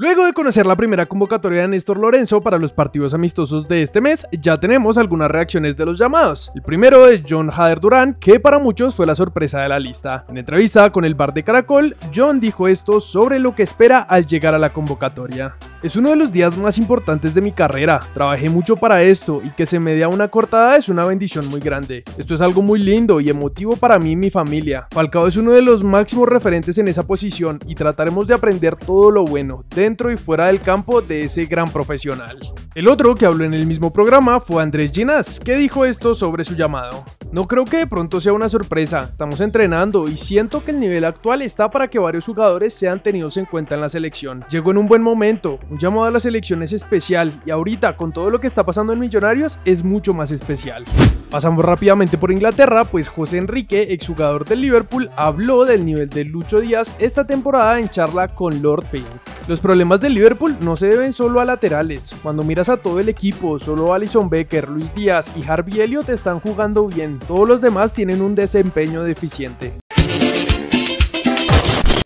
Luego de conocer la primera convocatoria de Néstor Lorenzo para los partidos amistosos de este mes, ya tenemos algunas reacciones de los llamados. El primero es John Hader Durán, que para muchos fue la sorpresa de la lista. En entrevista con el bar de Caracol, John dijo esto sobre lo que espera al llegar a la convocatoria. Es uno de los días más importantes de mi carrera. Trabajé mucho para esto y que se me dé una cortada es una bendición muy grande. Esto es algo muy lindo y emotivo para mí y mi familia. Falcao es uno de los máximos referentes en esa posición y trataremos de aprender todo lo bueno, dentro y fuera del campo de ese gran profesional. El otro que habló en el mismo programa fue Andrés Ginás, que dijo esto sobre su llamado. No creo que de pronto sea una sorpresa, estamos entrenando y siento que el nivel actual está para que varios jugadores sean tenidos en cuenta en la selección. Llegó en un buen momento, un llamado a la selección es especial y ahorita con todo lo que está pasando en Millonarios es mucho más especial. Pasamos rápidamente por Inglaterra, pues José Enrique, exjugador del Liverpool, habló del nivel de Lucho Díaz esta temporada en charla con Lord Payne. Los problemas del Liverpool no se deben solo a laterales. Cuando miras a todo el equipo, solo Alison Becker, Luis Díaz y Harvey Elliott están jugando bien. Todos los demás tienen un desempeño deficiente.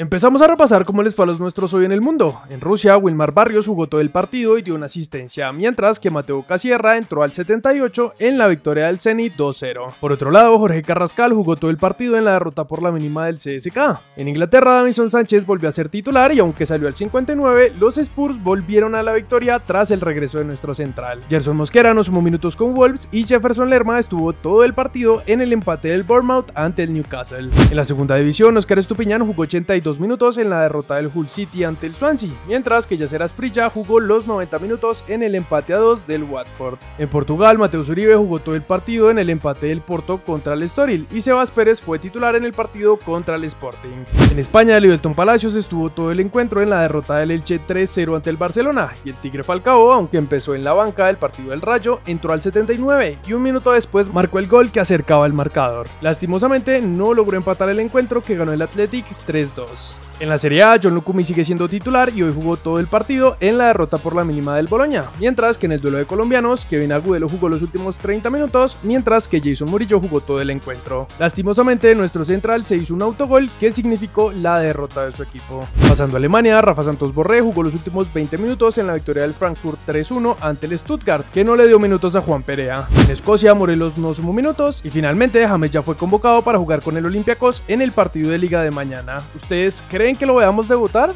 Empezamos a repasar cómo les fue a los nuestros hoy en el mundo. En Rusia, Wilmar Barrios jugó todo el partido y dio una asistencia, mientras que Mateo Casierra entró al 78 en la victoria del Zenit 2-0. Por otro lado, Jorge Carrascal jugó todo el partido en la derrota por la mínima del CSK. En Inglaterra, Davison Sánchez volvió a ser titular y aunque salió al 59, los Spurs volvieron a la victoria tras el regreso de nuestro central. Gerson Mosquera no sumó minutos con Wolves y Jefferson Lerma estuvo todo el partido en el empate del Bournemouth ante el Newcastle. En la segunda división, Oscar Estupiñán jugó 82 minutos en la derrota del Hull City ante el Swansea, mientras que Yacer Asprilla jugó los 90 minutos en el empate a 2 del Watford. En Portugal, Mateus Uribe jugó todo el partido en el empate del Porto contra el Estoril y Sebas Pérez fue titular en el partido contra el Sporting. En España, Livelton Palacios estuvo todo el encuentro en la derrota del Elche 3-0 ante el Barcelona y el Tigre Falcao, aunque empezó en la banca del partido del Rayo, entró al 79 y un minuto después marcó el gol que acercaba el marcador. Lastimosamente no logró empatar el encuentro que ganó el Athletic 3-2. house. En la Serie A, John Lucumi sigue siendo titular y hoy jugó todo el partido en la derrota por la mínima del Boloña, mientras que en el duelo de colombianos, Kevin Agudelo jugó los últimos 30 minutos, mientras que Jason Murillo jugó todo el encuentro. Lastimosamente, nuestro central se hizo un autogol que significó la derrota de su equipo. Pasando a Alemania, Rafa Santos Borré jugó los últimos 20 minutos en la victoria del Frankfurt 3-1 ante el Stuttgart, que no le dio minutos a Juan Perea. En Escocia, Morelos no sumó minutos y finalmente James ya fue convocado para jugar con el Olympiacos en el partido de liga de mañana. ¿Ustedes creen que lo veamos debutar?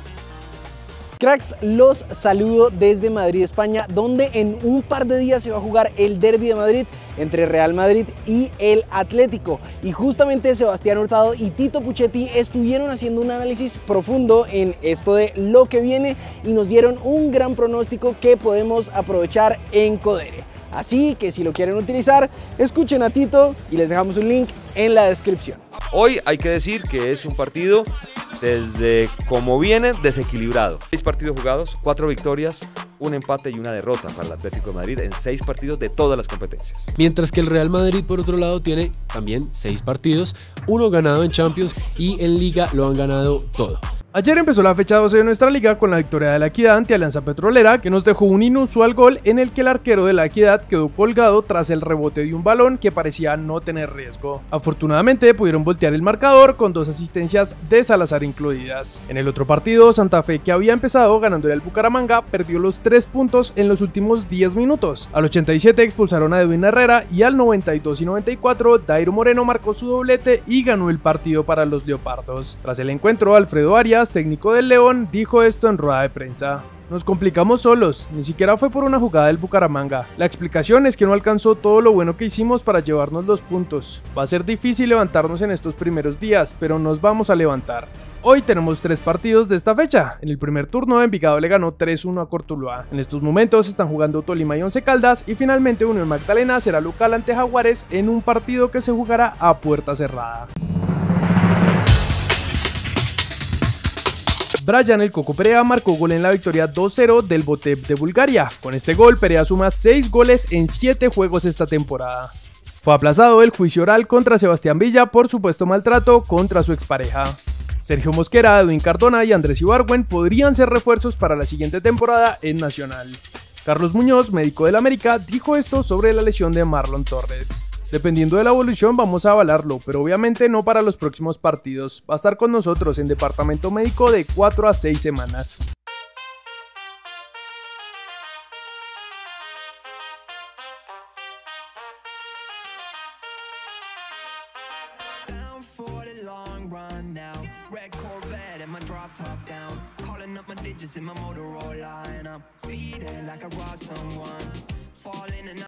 Cracks, los saludo desde Madrid, España, donde en un par de días se va a jugar el Derby de Madrid entre Real Madrid y el Atlético. Y justamente Sebastián Hurtado y Tito Puchetti estuvieron haciendo un análisis profundo en esto de lo que viene y nos dieron un gran pronóstico que podemos aprovechar en Codere. Así que si lo quieren utilizar, escuchen a Tito y les dejamos un link en la descripción. Hoy hay que decir que es un partido desde como viene desequilibrado. Seis partidos jugados, cuatro victorias, un empate y una derrota para el Atlético de Madrid en seis partidos de todas las competencias. Mientras que el Real Madrid, por otro lado, tiene también seis partidos, uno ganado en Champions y en Liga lo han ganado todo. Ayer empezó la fecha 12 de nuestra liga con la victoria de la Equidad ante Alianza Petrolera, que nos dejó un inusual gol en el que el arquero de la Equidad quedó colgado tras el rebote de un balón que parecía no tener riesgo. Afortunadamente pudieron voltear el marcador con dos asistencias de Salazar incluidas. En el otro partido, Santa Fe, que había empezado ganándole al Bucaramanga, perdió los tres puntos en los últimos 10 minutos. Al 87 expulsaron a Edwin Herrera y al 92 y 94 Dairo Moreno marcó su doblete y ganó el partido para los Leopardos. Tras el encuentro, Alfredo Arias técnico del León, dijo esto en rueda de prensa. Nos complicamos solos, ni siquiera fue por una jugada del Bucaramanga. La explicación es que no alcanzó todo lo bueno que hicimos para llevarnos los puntos. Va a ser difícil levantarnos en estos primeros días, pero nos vamos a levantar. Hoy tenemos tres partidos de esta fecha. En el primer turno, Envigado le ganó 3-1 a Cortuluá. En estos momentos están jugando Tolima y Once Caldas y finalmente Unión Magdalena será local ante Jaguares en un partido que se jugará a puerta cerrada. Brian el Coco Perea marcó gol en la victoria 2-0 del Botep de Bulgaria. Con este gol, Perea suma 6 goles en 7 juegos esta temporada. Fue aplazado el juicio oral contra Sebastián Villa por supuesto maltrato contra su expareja. Sergio Mosquera, Edwin Cardona y Andrés Ibargüen podrían ser refuerzos para la siguiente temporada en Nacional. Carlos Muñoz, médico del América, dijo esto sobre la lesión de Marlon Torres. Dependiendo de la evolución vamos a avalarlo, pero obviamente no para los próximos partidos. Va a estar con nosotros en departamento médico de 4 a 6 semanas.